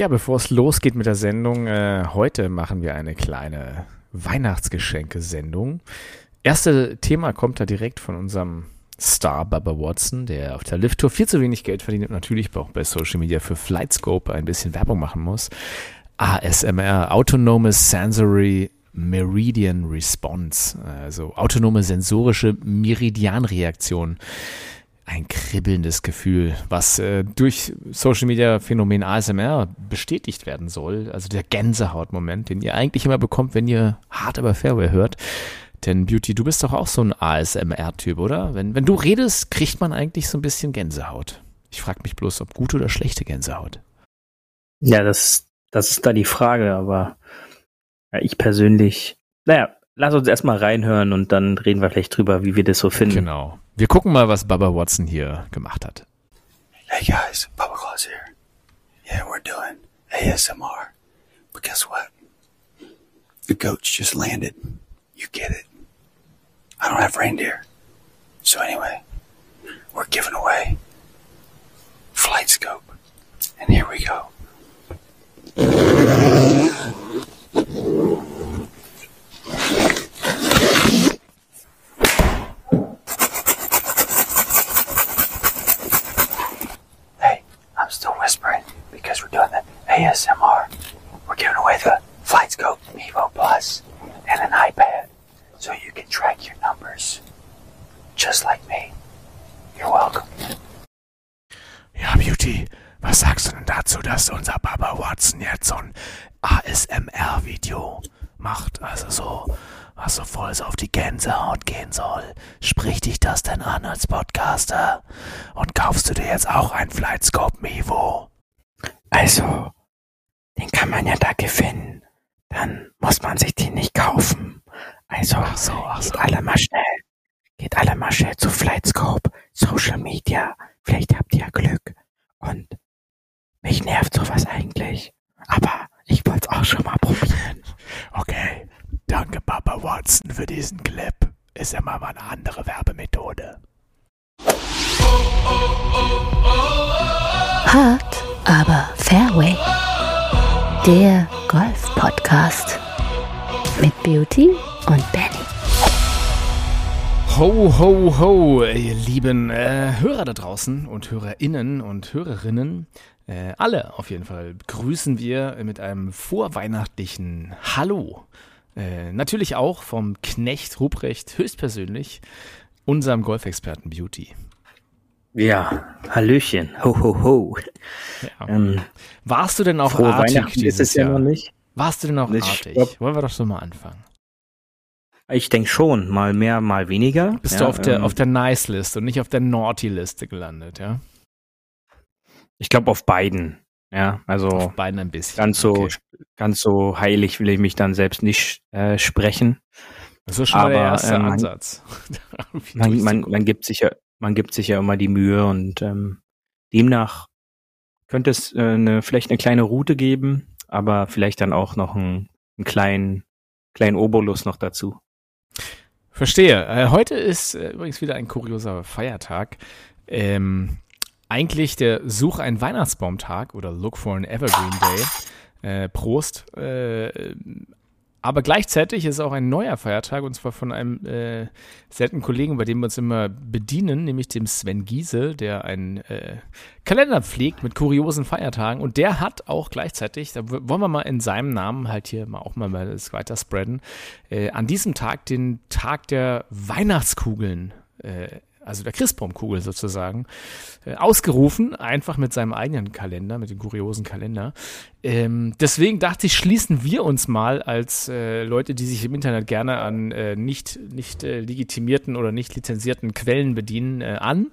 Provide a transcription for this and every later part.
Ja, bevor es losgeht mit der Sendung, äh, heute machen wir eine kleine Weihnachtsgeschenke-Sendung. Erste Thema kommt da direkt von unserem Star Bubba Watson, der auf der Lift-Tour viel zu wenig Geld verdient und natürlich auch bei Social Media für Flightscope ein bisschen Werbung machen muss. ASMR, Autonomous Sensory Meridian Response, also autonome sensorische Meridianreaktion ein kribbelndes Gefühl, was äh, durch Social Media Phänomen ASMR bestätigt werden soll. Also der Gänsehautmoment, den ihr eigentlich immer bekommt, wenn ihr hart aber Fairway hört. Denn Beauty, du bist doch auch so ein ASMR-Typ, oder? Wenn, wenn du redest, kriegt man eigentlich so ein bisschen Gänsehaut. Ich frage mich bloß, ob gute oder schlechte Gänsehaut. Ja, das, das ist da die Frage, aber ja, ich persönlich, naja, lass uns erstmal reinhören und dann reden wir vielleicht drüber, wie wir das so finden. Genau. Wir gucken mal, was Baba Watson hier gemacht hat. Hey guys, Baba Claus here. Yeah, we're doing ASMR. But guess what? The goats just landed. You get it. I don't have reindeer. So anyway, we're giving away Flight Scope. And here we go. ASMR. We're giving away the Flight Scope Evo Plus and an iPad so you can track your numbers. Just like me. You're welcome. Ja, Beauty, was sagst du denn dazu, dass unser Baba Watson jetzt so ein ASMR-Video macht? Also so, was so voll so auf die Gänsehaut gehen soll. Spricht dich das denn an als Podcaster? Und kaufst du dir jetzt auch ein Flightscope Mevo? Also, den kann man ja da gewinnen. Dann muss man sich den nicht kaufen. Also, Ach so, ach geht so. alle mal schnell. Geht alle mal schnell zu Flightscope, Social Media. Vielleicht habt ihr ja Glück. Und mich nervt sowas eigentlich. Aber ich wollte es auch schon mal probieren. Okay, danke Papa Watson für diesen Clip. Ist ja mal eine andere Werbemethode. Hart, aber Fairway. Der Golf-Podcast. Mit Beauty und Benny. Ho, ho, ho, ihr lieben äh, Hörer da draußen und Hörerinnen und Hörerinnen. Äh, alle auf jeden Fall grüßen wir mit einem vorweihnachtlichen Hallo. Äh, natürlich auch vom Knecht Ruprecht höchstpersönlich, unserem Golfexperten Beauty. Ja, Hallöchen. Ho, ho, ho. Ja. Ähm, Warst du denn auch frohe artig Weihnachten ist dieses es ja Jahr? noch nicht. Warst du denn auch Ich artig? glaub- Wollen wir doch so mal anfangen. Ich denke schon, mal mehr, mal weniger. Bist ja, du auf der, ähm, auf der Nice-Liste und nicht auf der Naughty-Liste gelandet, ja? Ich glaube auf beiden. Ja, also Auf beiden ein bisschen. ganz so, Okay. ganz so heilig will ich mich dann selbst nicht äh, sprechen. Das ist schon mal der aber, erste ähm, man- Ansatz. Man, man, man gibt sich ja, man gibt sich ja immer die Mühe und ähm, demnach könnte es äh, eine, vielleicht eine kleine Route geben, aber vielleicht dann auch noch einen, einen kleinen, kleinen Obolus noch dazu. Verstehe. Äh, heute ist äh, übrigens wieder ein kurioser Feiertag. Ähm, eigentlich der Such einen Weihnachtsbaumtag oder Look for an Evergreen Day. Äh, Prost. Aber gleichzeitig ist auch ein neuer Feiertag und zwar von einem äh, seltenen Kollegen, bei dem wir uns immer bedienen, nämlich dem Sven Giese, der einen äh, Kalender pflegt mit kuriosen Feiertagen. Und der hat auch gleichzeitig, da wollen wir mal in seinem Namen halt hier mal auch mal mal das weiter spreaden, äh, an diesem Tag den Tag der Weihnachtskugeln, äh, also der Christbaumkugel sozusagen, äh, ausgerufen, einfach mit seinem eigenen Kalender, mit dem kuriosen Kalender. Ähm, deswegen dachte ich, schließen wir uns mal als äh, Leute, die sich im Internet gerne an äh, nicht, nicht äh, legitimierten oder nicht lizenzierten Quellen bedienen, äh, an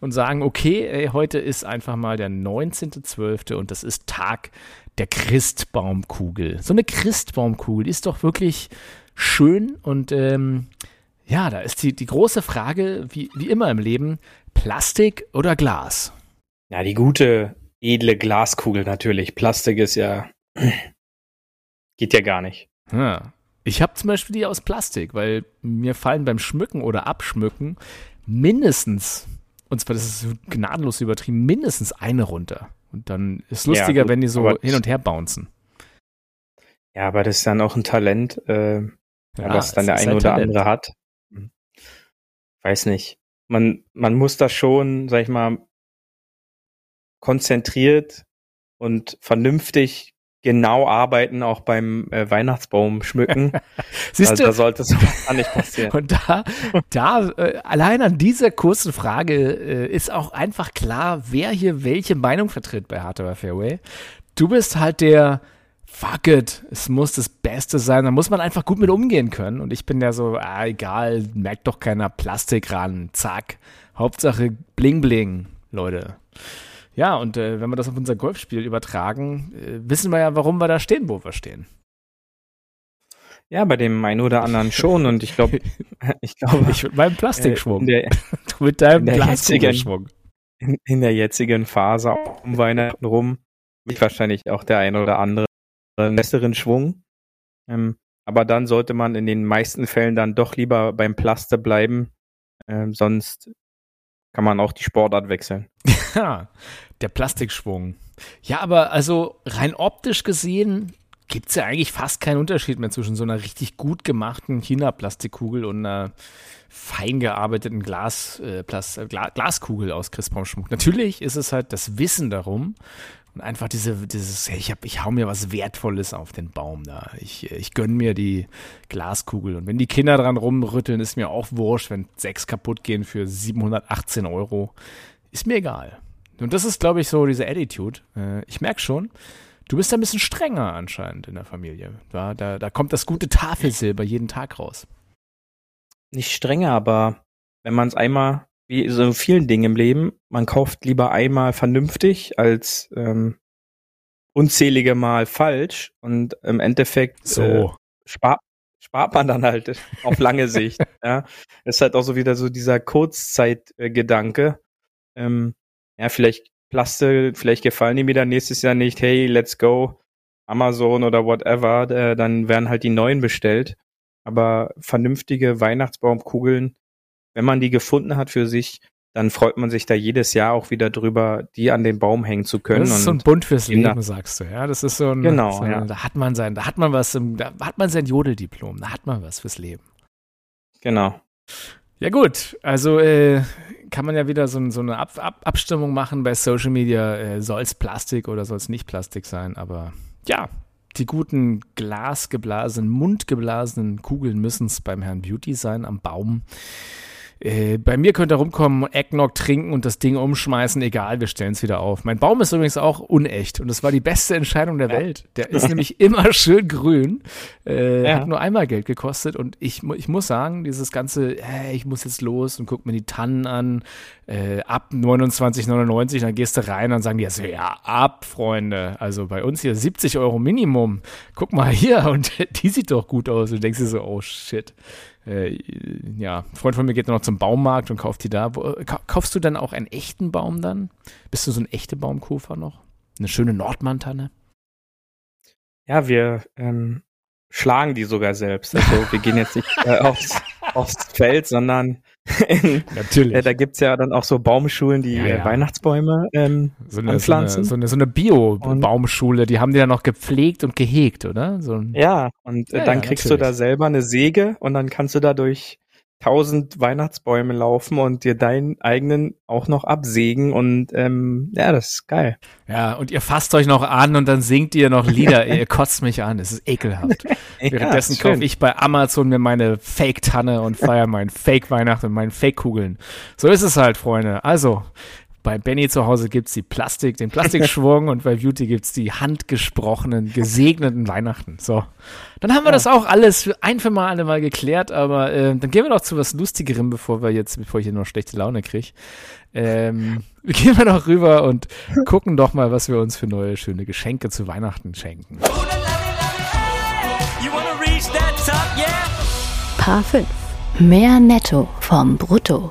und sagen, okay, heute ist einfach mal der 19.12. und das ist Tag der Christbaumkugel. So eine Christbaumkugel ist doch wirklich schön und ähm, ja, da ist die, die große Frage, wie, wie immer im Leben, Plastik oder Glas? Ja, die gute, edle Glaskugel natürlich. Plastik ist ja, geht ja gar nicht. Ja. Ich habe zum Beispiel die aus Plastik, weil mir fallen beim Schmücken oder Abschmücken mindestens, und zwar das ist gnadenlos übertrieben, mindestens eine runter. Und dann ist lustiger, gut, wenn die so hin und her bouncen. Ja, aber das ist dann auch ein Talent, äh, was dann der eine ein oder Talent. andere hat. Weiß nicht. Man, man muss da schon, sag ich mal, konzentriert und vernünftig genau arbeiten, auch beim äh, Weihnachtsbaum schmücken. Siehst also, du, da sollte sowas gar nicht passieren. Und da, da äh, allein an dieser kurzen Frage äh, ist auch einfach klar, wer hier welche Meinung vertritt bei Hard Aber Fairway. Du bist halt der Fuck it, es muss das Beste sein, da muss man einfach gut mit umgehen können. Und ich bin ja so, ah, egal, merkt doch keiner Plastik ran, zack. Hauptsache bling bling, Leute. Ja, und äh, wenn wir das auf unser Golfspiel übertragen, äh, wissen wir ja, warum wir da stehen, wo wir stehen. Ja, bei dem einen oder anderen schon. Und ich glaube, ich glaube, Ich mit meinem äh, Plastikschwung, in, der, du mit deinem Glaskugelschwung. in, in der jetzigen Phase um Weihnachten rum wird wahrscheinlich auch der ein oder andere einen besseren Schwung. Ähm, aber dann sollte man in den meisten Fällen dann doch lieber beim Plaste bleiben. Ähm, sonst kann man auch die Sportart wechseln. Ja, der Plastikschwung. Ja, aber also rein optisch gesehen gibt es ja eigentlich fast keinen Unterschied mehr zwischen so einer richtig gut gemachten China-Plastikkugel und einer fein gearbeiteten Glas, äh, Plas äh, Gla Glaskugel aus Christbaumschmuck. Natürlich ist es halt das Wissen darum und einfach diese, dieses, ich, hab, ich hau mir was Wertvolles auf den Baum da. Ich, ich gönn mir die Glaskugel. Und wenn die Kinder dran rumrütteln, ist mir auch wurscht, wenn sechs kaputt gehen für 718 Euro. Ist mir egal. Und das ist, glaube ich, so diese Attitude. Äh, ich merke schon, du bist ein bisschen strenger anscheinend in der Familie. Da, da, da kommt das gute Tafelsilber jeden Tag raus. Nicht strenger, aber wenn man es einmal, wie so vielen Dingen im Leben, man kauft lieber einmal vernünftig als ähm, unzählige Mal falsch und im Endeffekt äh, So. spart, spart man dann halt auf lange Sicht. ja, ist halt auch so wieder so dieser Kurzzeitgedanke. Ähm, ja, vielleicht Plaste, vielleicht gefallen die mir dann nächstes Jahr nicht. Hey, let's go, Amazon oder whatever. Äh, dann werden halt die neuen bestellt. Aber vernünftige Weihnachtsbaumkugeln, wenn man die gefunden hat für sich, dann freut man sich da jedes Jahr auch wieder drüber, die an den Baum hängen zu können. Das ist so ein Und Bund fürs Leben, sagst du, ja. Das ist so ein, Genau, so ein ja. da hat man sein, da hat man was im, da hat man sein Jodeldiplom, da hat man was fürs Leben. genau. Ja gut, also äh, kann man ja wieder so, so eine Ab Ab Abstimmung machen bei Social Media, äh, soll es Plastik oder soll es nicht Plastik sein, aber ja, die guten glasgeblasenen, mundgeblasenen Kugeln müssen es beim Herrn Beauty sein am Baum. Äh, bei mir könnt ihr rumkommen, Eggnog trinken und das Ding umschmeißen, egal, wir stellen es wieder auf. Mein Baum ist übrigens auch unecht und das war die beste Entscheidung der Welt. Der ist nämlich immer schön grün, äh, Ja. hat nur einmal Geld gekostet und ich, ich muss sagen, dieses ganze, hey, ich muss jetzt los und guck mir die Tannen an, äh, ab 29,99, dann gehst du rein und sagen die so, ja, ab, Freunde. Also bei uns hier 70 Euro Minimum. Guck mal hier und die sieht doch gut aus. Und du denkst dir so, oh shit. Äh, ja, ein Freund von mir geht noch zum Baumarkt und kauft die da. Wo, ka- kaufst du dann auch einen echten Baum dann? Bist du so ein echter Baumkäufer noch? Eine schöne Nordmantanne? Ja, wir ähm, schlagen die sogar selbst. Also wir gehen jetzt nicht äh, aufs, aufs Feld, sondern in, Natürlich. äh, da gibt's ja dann auch so Baumschulen, die Ja, ja. Weihnachtsbäume ähm, so eine, so eine, anpflanzen. so eine, so eine Bio-Baumschule, die haben die dann noch gepflegt und gehegt, oder? So Ja, und äh, Ja, dann kriegst natürlich. du da selber eine Säge und dann kannst du da durch tausend Weihnachtsbäume laufen und dir deinen eigenen auch noch absägen und ähm, ja, das ist geil. Ja, und ihr fasst euch noch an und dann singt ihr noch Lieder. ihr kotzt mich an. Es ist ekelhaft. Währenddessen ist schön. kaufe ich bei Amazon mir meine Fake-Tanne und feiere meinen Fake-Weihnachten und meinen Fake-Kugeln. So ist es halt, Freunde. Also, bei Benny zu Hause gibt's die Plastik, den Plastikschwung und bei Beauty gibt's die handgesprochenen, gesegneten Weihnachten. So. Dann haben wir das auch alles für ein für mal alle mal geklärt, aber äh, dann gehen wir doch zu was Lustigerem, bevor wir jetzt, bevor ich hier noch schlechte Laune kriege. Ähm, gehen wir doch rüber und gucken doch mal, was wir uns für neue schöne Geschenke zu Weihnachten schenken. Top, yeah? Paar 5. Mehr Netto vom Brutto.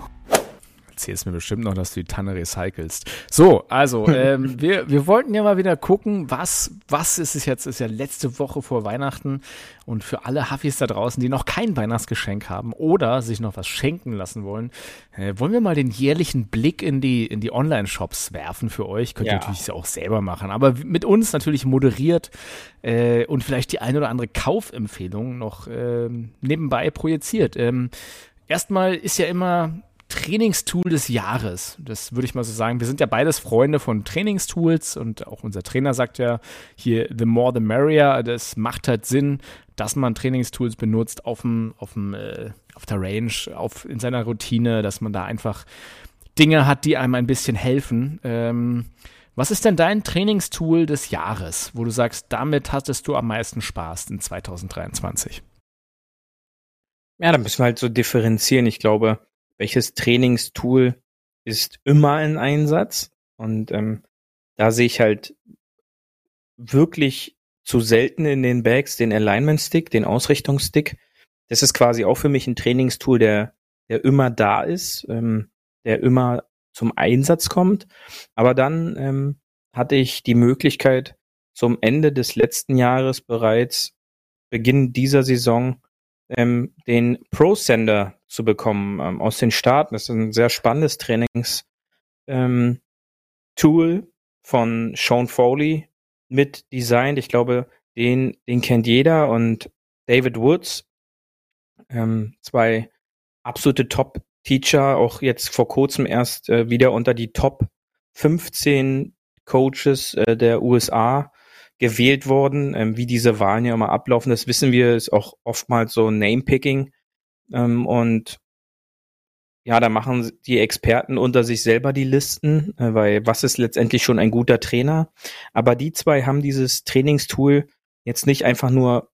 Erzählst mir bestimmt noch, dass du die Tanne recycelst. So, also, ähm, wir, wir wollten ja mal wieder gucken, was, was ist es jetzt? Ist ja letzte Woche vor Weihnachten und für alle Huffis da draußen, die noch kein Weihnachtsgeschenk haben oder sich noch was schenken lassen wollen, äh, wollen wir mal den jährlichen Blick in die, in die Online-Shops werfen für euch. Könnt ihr Ja. natürlich auch selber machen, aber mit uns natürlich moderiert äh, und vielleicht die ein oder andere Kaufempfehlung noch ähm, nebenbei projiziert. Ähm, erstmal ist ja immer Trainingstool des Jahres. Das würde ich mal so sagen. Wir sind ja beides Freunde von Trainingstools und auch unser Trainer sagt ja hier, the more the merrier. Das macht halt Sinn, dass man Trainingstools benutzt auf dem, auf dem, äh, auf der Range, auf, in seiner Routine, dass man da einfach Dinge hat, die einem ein bisschen helfen. Ähm, was ist denn dein Trainingstool des Jahres, wo du sagst, damit hattest du am meisten Spaß in 2023? Ja, da müssen wir halt so differenzieren. Ich glaube, welches Trainingstool ist immer in Einsatz? Und ähm, da sehe ich halt wirklich zu selten in den Bags den Alignment Stick, den Ausrichtungsstick. Das ist quasi auch für mich ein Trainingstool, der, der immer da ist, ähm, der immer zum Einsatz kommt. Aber dann ähm, hatte ich die Möglichkeit, zum Ende des letzten Jahres bereits, Beginn dieser Saison, ähm, den Pro Sender zu bekommen ähm, aus den Staaten. Das ist ein sehr spannendes Trainings ähm, Tool von Sean Foley mit designt. Ich glaube, den, den kennt jeder und David Woods, ähm, zwei absolute Top-Teacher, auch jetzt vor kurzem erst äh, wieder unter die Top 15 Coaches äh, der USA gewählt worden. Ähm, wie diese Wahlen ja immer ablaufen, das wissen wir, ist auch oftmals so Name-Picking. Ähm, und ja, da machen die Experten unter sich selber die Listen, äh, weil was ist letztendlich schon ein guter Trainer? Aber die zwei haben dieses Trainingstool jetzt nicht einfach nur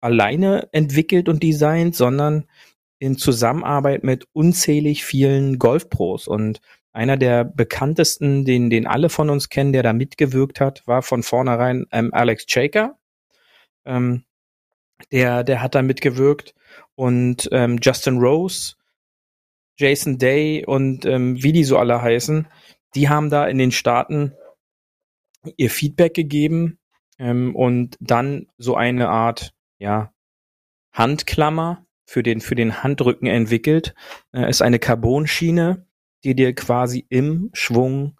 alleine entwickelt und designt, sondern in Zusammenarbeit mit unzählig vielen Golfpros. Und einer der bekanntesten, den, den alle von uns kennen, der da mitgewirkt hat, war von vornherein ähm, Alex Shaker. Ähm, der, der hat da mitgewirkt. Und ähm, Justin Rose, Jason Day und ähm, wie die so alle heißen, die haben da in den Staaten ihr Feedback gegeben ähm, und dann so eine Art, ja, Handklammer für den, für den Handrücken entwickelt. Äh, ist eine Carbonschiene, die dir quasi im Schwung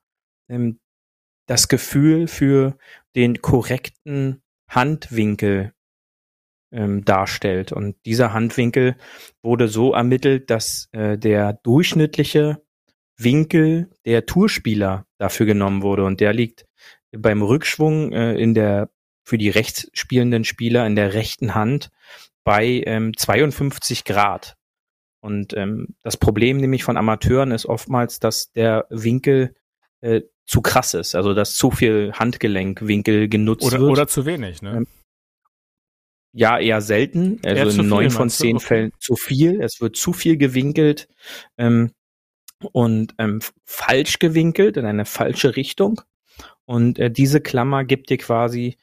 ähm, das Gefühl für den korrekten Handwinkel ähm, darstellt. Und dieser Handwinkel wurde so ermittelt, dass äh, der durchschnittliche Winkel der Tourspieler dafür genommen wurde. Und der liegt beim Rückschwung äh, in der für die rechts spielenden Spieler in der rechten Hand bei ähm, 52 Grad. Und ähm, das Problem nämlich von Amateuren ist oftmals, dass der Winkel äh, zu krass ist, also dass zu viel Handgelenkwinkel genutzt Oder, wird. oder zu wenig, ne? Ähm, Ja, eher selten. Eher Also zu in neun von zehn. Fällen zu viel. Es wird zu viel gewinkelt ähm, und ähm, falsch gewinkelt in eine falsche Richtung. Und äh, diese Klammer gibt dir quasi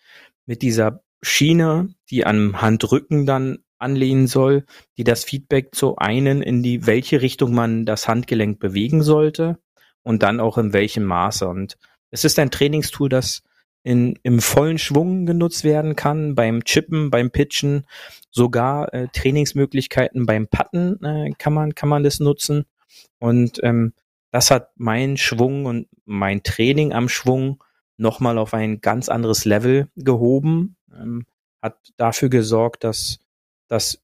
mit dieser Schiene, die am Handrücken dann anlehnen soll, die das Feedback zu einen in die welche Richtung man das Handgelenk bewegen sollte und dann auch in welchem Maße. Und es ist ein Trainingstool, das in, im vollen Schwung genutzt werden kann, beim Chippen, beim Pitchen, sogar äh, Trainingsmöglichkeiten beim Putten äh, kann man kann man das nutzen. Und ähm, das hat mein Schwung und mein Training am Schwung nochmal auf ein ganz anderes Level gehoben, ähm, hat dafür gesorgt, dass dass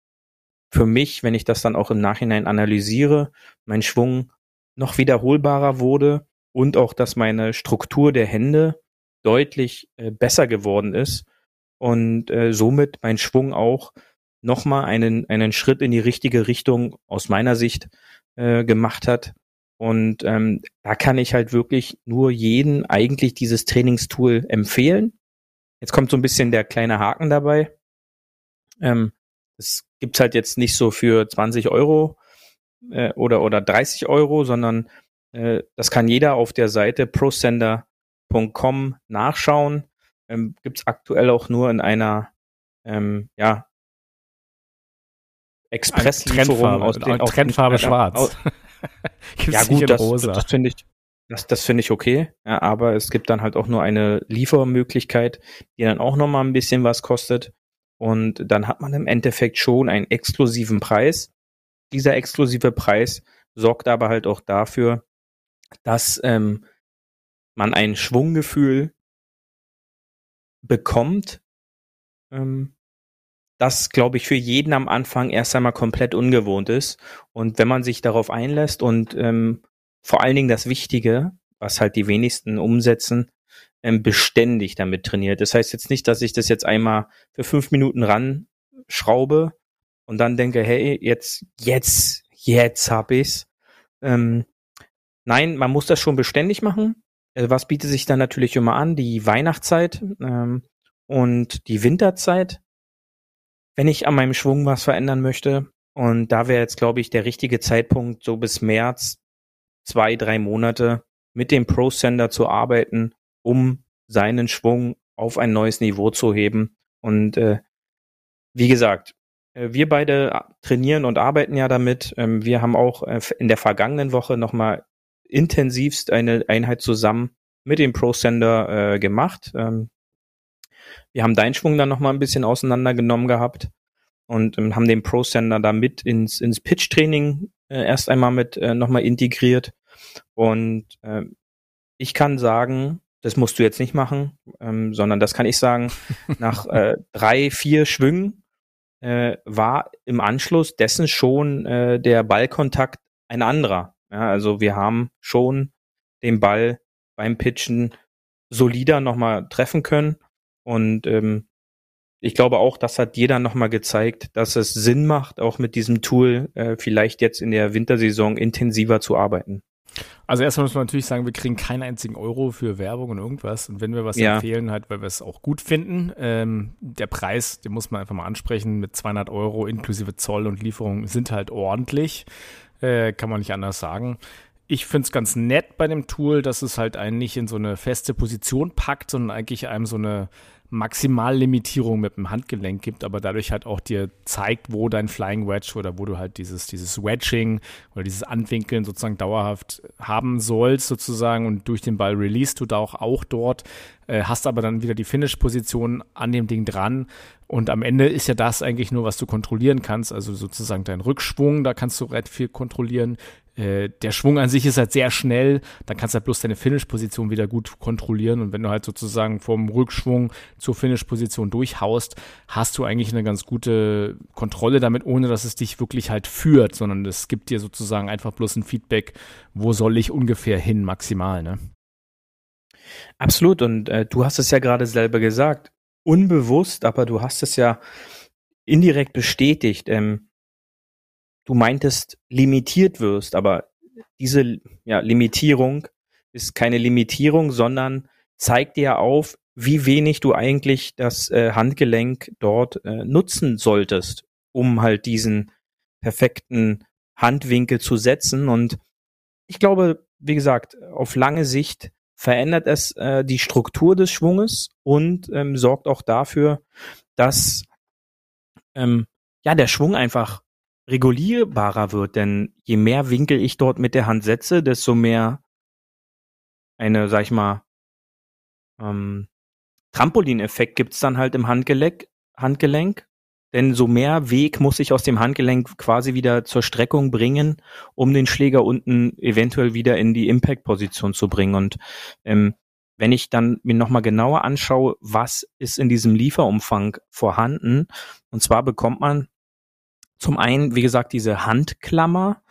für mich, wenn ich das dann auch im Nachhinein analysiere, mein Schwung noch wiederholbarer wurde und auch, dass meine Struktur der Hände deutlich äh, besser geworden ist und äh, somit mein Schwung auch nochmal einen, einen Schritt in die richtige Richtung aus meiner Sicht äh, gemacht hat. Und ähm, da kann ich halt wirklich nur jeden eigentlich dieses Trainingstool empfehlen. Jetzt kommt so ein bisschen der kleine Haken dabei. Ähm, es gibt's halt jetzt nicht so für 20 Euro äh, oder, oder 30 Euro, sondern äh, das kann jeder auf der Seite prosender.com nachschauen. Ähm, gibt's aktuell auch nur in einer ähm, ja, Expresslieferung aus den, aus Trendfarbe den, schwarz. Aus, ja gut, das, rosa. das finde ich, das, das finde ich okay. Ja, aber es gibt dann halt auch nur eine Liefermöglichkeit, die dann auch noch mal ein bisschen was kostet. Und dann hat man im Endeffekt schon einen exklusiven Preis. Dieser exklusive Preis sorgt aber halt auch dafür, dass ähm, man ein Schwunggefühl bekommt, ähm, das, glaube ich, für jeden am Anfang erst einmal komplett ungewohnt ist. Und wenn man sich darauf einlässt und ähm, vor allen Dingen das Wichtige, was halt die wenigsten umsetzen, ähm, beständig damit trainiert. Das heißt jetzt nicht, dass ich das jetzt einmal für fünf Minuten ran schraube und dann denke, hey, jetzt, jetzt, jetzt hab ich's. Ähm, nein, man muss das schon beständig machen. Äh, Was bietet sich dann natürlich immer an? Die Weihnachtszeit ähm, und die Winterzeit, wenn ich an meinem Schwung was verändern möchte. Und da wäre jetzt, glaube ich, der richtige Zeitpunkt, so bis März, zwei, drei Monate mit dem Pro-Sender zu arbeiten, um seinen Schwung auf ein neues Niveau zu heben. Und äh, wie gesagt, äh, wir beide trainieren und arbeiten ja damit. Ähm, Wir haben auch äh, in der vergangenen Woche nochmal intensivst eine Einheit zusammen mit dem Pro-Sender äh, gemacht. Ähm, Wir haben deinen Schwung dann nochmal ein bisschen auseinandergenommen gehabt und ähm, haben den Pro-Sender da mit ins, ins Pitch-Training äh, erst einmal mit äh, nochmal integriert. Und ähm, ich kann sagen, das musst du jetzt nicht machen, ähm, sondern das kann ich sagen, nach äh, drei, vier Schwüngen äh, war im Anschluss dessen schon äh, der Ballkontakt ein anderer. Ja, also wir haben schon den Ball beim Pitchen solider nochmal treffen können. Und ähm, ich glaube auch, das hat dann nochmal gezeigt, dass es Sinn macht, auch mit diesem Tool äh, vielleicht jetzt in der Wintersaison intensiver zu arbeiten. Also erstmal muss man natürlich sagen, wir kriegen keinen einzigen Euro für Werbung und irgendwas. Und wenn wir was Ja. empfehlen, halt, weil wir es auch gut finden, ähm, der Preis, den muss man einfach mal ansprechen, mit 200 Euro inklusive Zoll und Lieferung sind halt ordentlich. Äh, kann man nicht anders sagen. Ich finde es ganz nett bei dem Tool, dass es halt einen nicht in so eine feste Position packt, sondern eigentlich einem so eine Maximallimitierung mit dem Handgelenk gibt, aber dadurch halt auch dir zeigt, wo dein Flying Wedge oder wo du halt dieses, dieses Wedging oder dieses Anwinkeln sozusagen dauerhaft haben sollst sozusagen und durch den Ball release du da auch, auch dort, äh, hast aber dann wieder die Finish-Position an dem Ding dran. Und am Ende ist ja das eigentlich nur, was du kontrollieren kannst, also sozusagen dein Rückschwung, da kannst du recht viel kontrollieren, äh, der Schwung an sich ist halt sehr schnell, dann kannst du halt bloß deine Finish-Position wieder gut kontrollieren. Und wenn du halt sozusagen vom Rückschwung zur Finish-Position durchhaust, hast du eigentlich eine ganz gute Kontrolle damit, ohne dass es dich wirklich halt führt, sondern es gibt dir sozusagen einfach bloß ein Feedback, wo soll ich ungefähr hin maximal, ne? Absolut. Und äh, du hast es ja gerade selber gesagt. Unbewusst, aber du hast es ja indirekt bestätigt. Ähm, du meintest, limitiert wirst, aber diese ja, Limitierung ist keine Limitierung, sondern zeigt dir auf, wie wenig du eigentlich das äh, Handgelenk dort äh, nutzen solltest, um halt diesen perfekten Handwinkel zu setzen. Und ich glaube, wie gesagt, auf lange Sicht verändert es äh, die Struktur des Schwunges und ähm, sorgt auch dafür, dass ähm, ja der Schwung einfach regulierbarer wird. Denn je mehr Winkel ich dort mit der Hand setze, desto mehr eine, sag ich mal, ähm, Trampolineffekt gibt's dann halt im Handgelenk, Handgelenk. Denn so mehr Weg muss ich aus dem Handgelenk quasi wieder zur Streckung bringen, um den Schläger unten eventuell wieder in die Impact-Position zu bringen. Und ähm, wenn ich dann mir nochmal genauer anschaue, was ist in diesem Lieferumfang vorhanden, und zwar bekommt man zum einen, wie gesagt, diese Handklammer,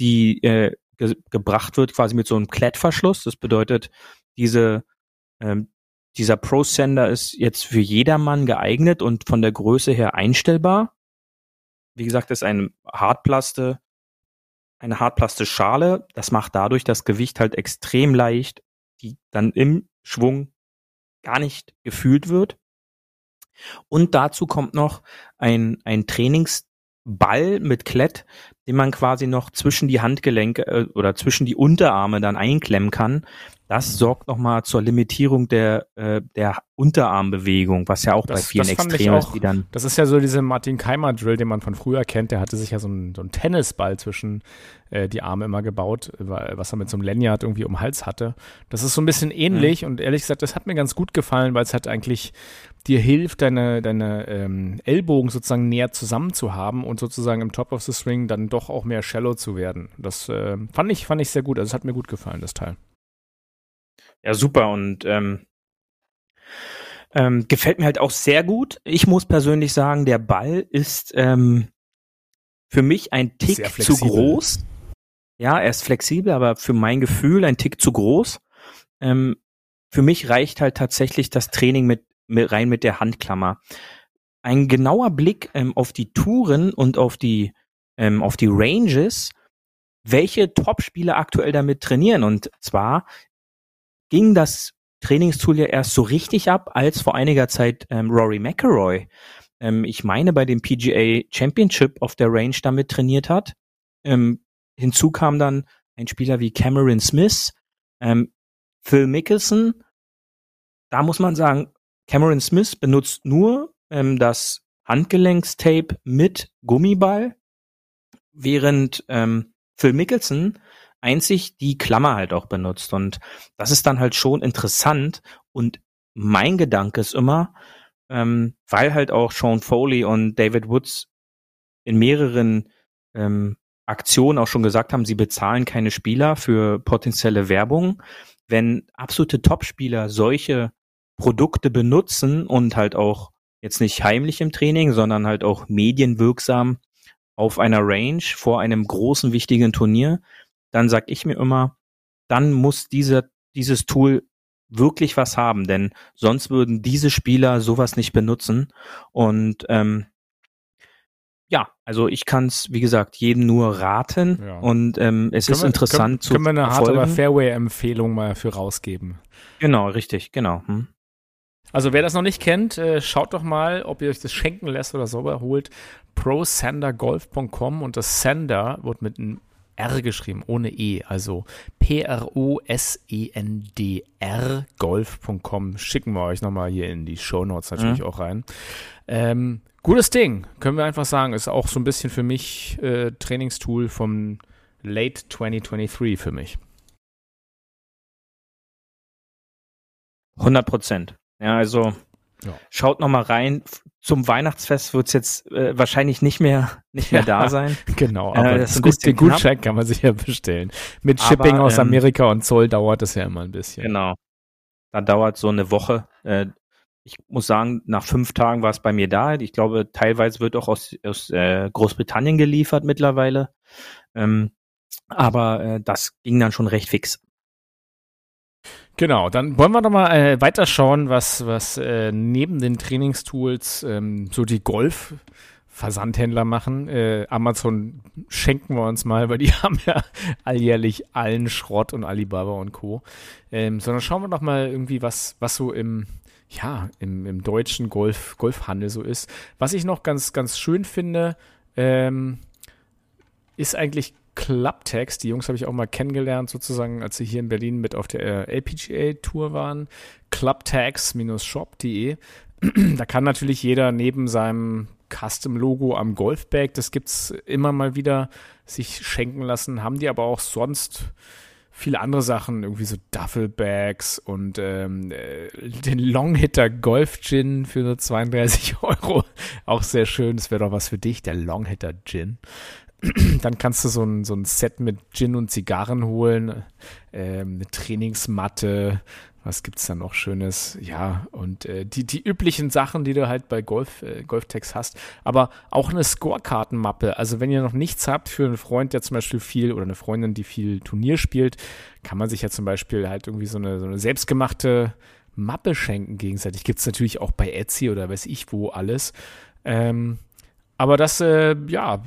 die äh, ge gebracht wird quasi mit so einem Klettverschluss. Das bedeutet, diese ähm, dieser Pro-Sender ist jetzt für jedermann geeignet und von der Größe her einstellbar. Wie gesagt, ist eine Hartplaste, eine Hartplaste-Schale. Das macht dadurch das Gewicht halt extrem leicht, die dann im Schwung gar nicht gefühlt wird. Und dazu kommt noch ein, ein Trainingsball mit Klett, den man quasi noch zwischen die Handgelenke äh, oder zwischen die Unterarme dann einklemmen kann, das sorgt nochmal zur Limitierung der, äh, der Unterarmbewegung, was ja auch Das- bei vielen extrem ist, auch- die dann Das ist ja so diese Martin Keimer Drill, den man von früher kennt. Der hatte sich ja so einen, so einen Tennisball zwischen äh, die Arme immer gebaut, wa- was er mit so einem Lanyard irgendwie um den Hals hatte. Das ist so ein bisschen ähnlich und ehrlich gesagt, das hat mir ganz gut gefallen, weil es halt eigentlich dir hilft, deine, deine ähm, Ellbogen sozusagen näher zusammen zu haben und sozusagen im Top of the Swing dann doch auch mehr shallow zu werden. Das äh, fand ich, fand ich sehr gut. Also es hat mir gut gefallen, das Teil. Ja, super und ähm, ähm, gefällt mir halt auch sehr gut. Ich muss persönlich sagen, der Ball ist ähm, für mich ein Tick zu groß. Ja, er ist flexibel, aber für mein Gefühl ein Tick zu groß. Ähm, für mich reicht halt tatsächlich das Training mit, mit rein mit der Handklammer. Ein genauer Blick ähm, auf die Touren und auf die ähm, auf die Ranges, welche Top-Spieler aktuell damit trainieren. Und zwar ging das Trainingstool ja erst so richtig ab, als vor einiger Zeit ähm, Rory McIlroy, ähm, ich meine bei dem PGA Championship auf der Range damit trainiert hat. Ähm, hinzu kam dann ein Spieler wie Cameron Smith, ähm, Phil Mickelson. Da muss man sagen, Cameron Smith benutzt nur ähm, das Handgelenkstape mit Gummiball, während ähm, Phil Mickelson einzig die Klammer halt auch benutzt. Und das ist dann halt schon interessant. Und mein Gedanke ist immer, ähm, weil halt auch Sean Foley und David Woods in mehreren ähm, Aktionen auch schon gesagt haben, sie bezahlen keine Spieler für potenzielle Werbung. Wenn absolute Topspieler solche Produkte benutzen und halt auch jetzt nicht heimlich im Training, sondern halt auch medienwirksam auf einer Range vor einem großen wichtigen Turnier, dann sag ich mir immer, dann muss diese, dieses Tool wirklich was haben, denn sonst würden diese Spieler sowas nicht benutzen. Und ähm, ja, also ich kann es, wie gesagt, jedem nur raten. Ja. Und ähm, es ist Können wir- interessant können, zu Können wir eine harte. Fairway-Empfehlung mal für rausgeben? Genau, richtig, genau. Hm. Also wer das noch nicht kennt, äh, schaut doch mal, ob ihr euch das schenken lässt oder sauber holt. prosandergolf.com und das Sander wird mit einem R geschrieben, ohne E. Also P-R-O-S-E-N-D-R golf.com. Schicken wir euch nochmal hier in die Shownotes natürlich Mhm. auch rein. Ähm, gutes Ding, können wir einfach sagen. Ist auch so ein bisschen für mich äh, Trainingstool vom Late 2023 für mich. 100 Prozent. Ja, also Ja. schaut noch mal rein. Zum Weihnachtsfest wird's jetzt äh, wahrscheinlich nicht mehr nicht mehr Ja. da sein. Genau, Äh, aber das das ist gut, den Gutschein kann man sich ja bestellen. Mit Aber, Shipping aus ähm, Amerika und Zoll dauert das ja immer ein bisschen. Genau. Da dauert so eine Woche. Äh, ich muss sagen, nach fünf Tagen war es bei mir da. Ich glaube, teilweise wird auch aus, aus äh, Großbritannien geliefert mittlerweile. Ähm, aber äh, das ging dann schon recht fix. Genau, dann wollen wir doch mal äh, weiterschauen, was, was äh, neben den Trainingstools ähm, so die Golf-Versandhändler machen. Äh, Amazon schenken wir uns mal, weil die haben ja alljährlich allen Schrott und Alibaba und Co. Ähm, sondern schauen wir doch mal irgendwie, was, was so im, ja, im, im deutschen Golf, Golfhandel so ist. Was ich noch ganz, ganz schön finde, ähm, ist eigentlich Clubtext. Die Jungs habe ich auch mal kennengelernt, sozusagen, als sie hier in Berlin mit auf der äh, LPGA-Tour waren. Clubtext-shop.de. da kann natürlich jeder neben seinem Custom-Logo am Golfbag, das gibt's immer mal wieder, sich schenken lassen. Haben die aber auch sonst viele andere Sachen, irgendwie so Duffelbags und ähm, äh, den Longhitter Golf Gin für nur 32 Euro. Auch sehr schön. Das wäre doch was für dich, der Longhitter Gin. Dann kannst du so ein, so ein Set mit Gin und Zigarren holen, ähm, eine Trainingsmatte, was gibt's da noch Schönes? Ja, und äh, die, die üblichen Sachen, die du halt bei Golf, äh, Golftext hast, aber auch eine Scorekartenmappe. Also wenn ihr noch nichts habt für einen Freund, der zum Beispiel viel oder eine Freundin, die viel Turnier spielt, kann man sich ja zum Beispiel halt irgendwie so eine, so eine selbstgemachte Mappe schenken gegenseitig. Gibt's natürlich auch bei Etsy oder weiß ich wo alles. Ähm, aber das, äh, ja,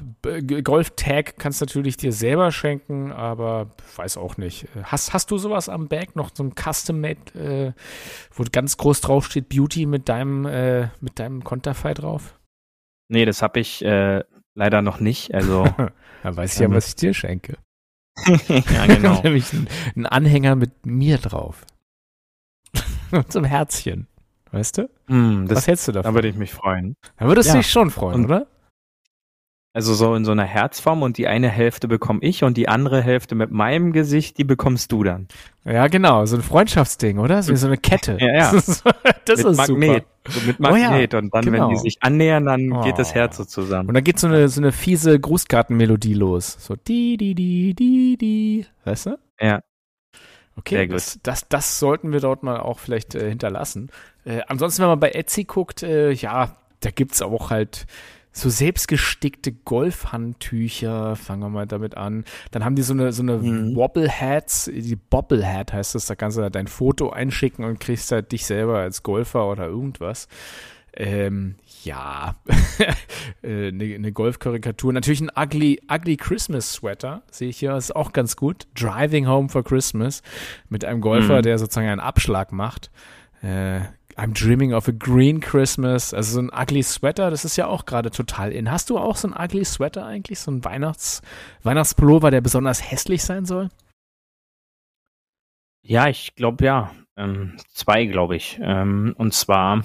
Golf-Tag kannst du natürlich dir selber schenken, aber weiß auch nicht. Hast, hast du sowas am Bag, noch so ein Custom-Made, äh, wo ganz groß drauf steht Beauty mit deinem, äh, mit deinem Konterfei drauf? Nee, das habe ich äh, leider noch nicht. Also Dann weiß ich ja, was ich dir schenke. ja, genau. Nämlich ein, Anhänger mit mir drauf. und so ein Herzchen. Weißt du? Mm, Was das, hältst du da davon? würde ich mich freuen. Da würdest du Ja. dich schon freuen, Und- oder? Also so in so einer Herzform und die eine Hälfte bekomme ich und die andere Hälfte mit meinem Gesicht, die bekommst du dann. Ja, genau. So ein Freundschaftsding, oder? So, so eine Kette. Ja, ja. Das ist, das mit ist Magnet. So mit Oh ja, Magnet. und dann, genau. wenn die sich annähern, dann Oh. geht das Herz so zusammen. Und dann geht so eine, so eine fiese Grußkartenmelodie los. So di, di, di, di, di. Weißt du? Ja. Okay, Sehr gut. Das, das, das sollten wir dort mal auch vielleicht äh, hinterlassen. Äh, ansonsten, wenn man bei Etsy guckt, äh, ja, da gibt's auch halt so selbstgestickte Golfhandtücher, fangen wir mal damit an. Dann haben die so eine, so eine Mhm. Wobbleheads, die Bobblehead heißt das, da kannst du halt dein Foto einschicken und kriegst halt dich selber als Golfer oder irgendwas. Ähm, ja, äh, eine, eine Golfkarikatur. Natürlich ein ugly, ugly Christmas Sweater, sehe ich hier, ist auch ganz gut. Driving Home for Christmas mit einem Golfer, Mhm. der sozusagen einen Abschlag macht. Äh, I'm dreaming of a green Christmas. Also so ein ugly Sweater, das ist ja auch gerade total in. Hast du auch so ein ugly Sweater eigentlich? So ein Weihnachts Weihnachtspullover, der besonders hässlich sein soll? Ja, ich glaube ja. Ähm, zwei, glaube ich. Ähm, und zwar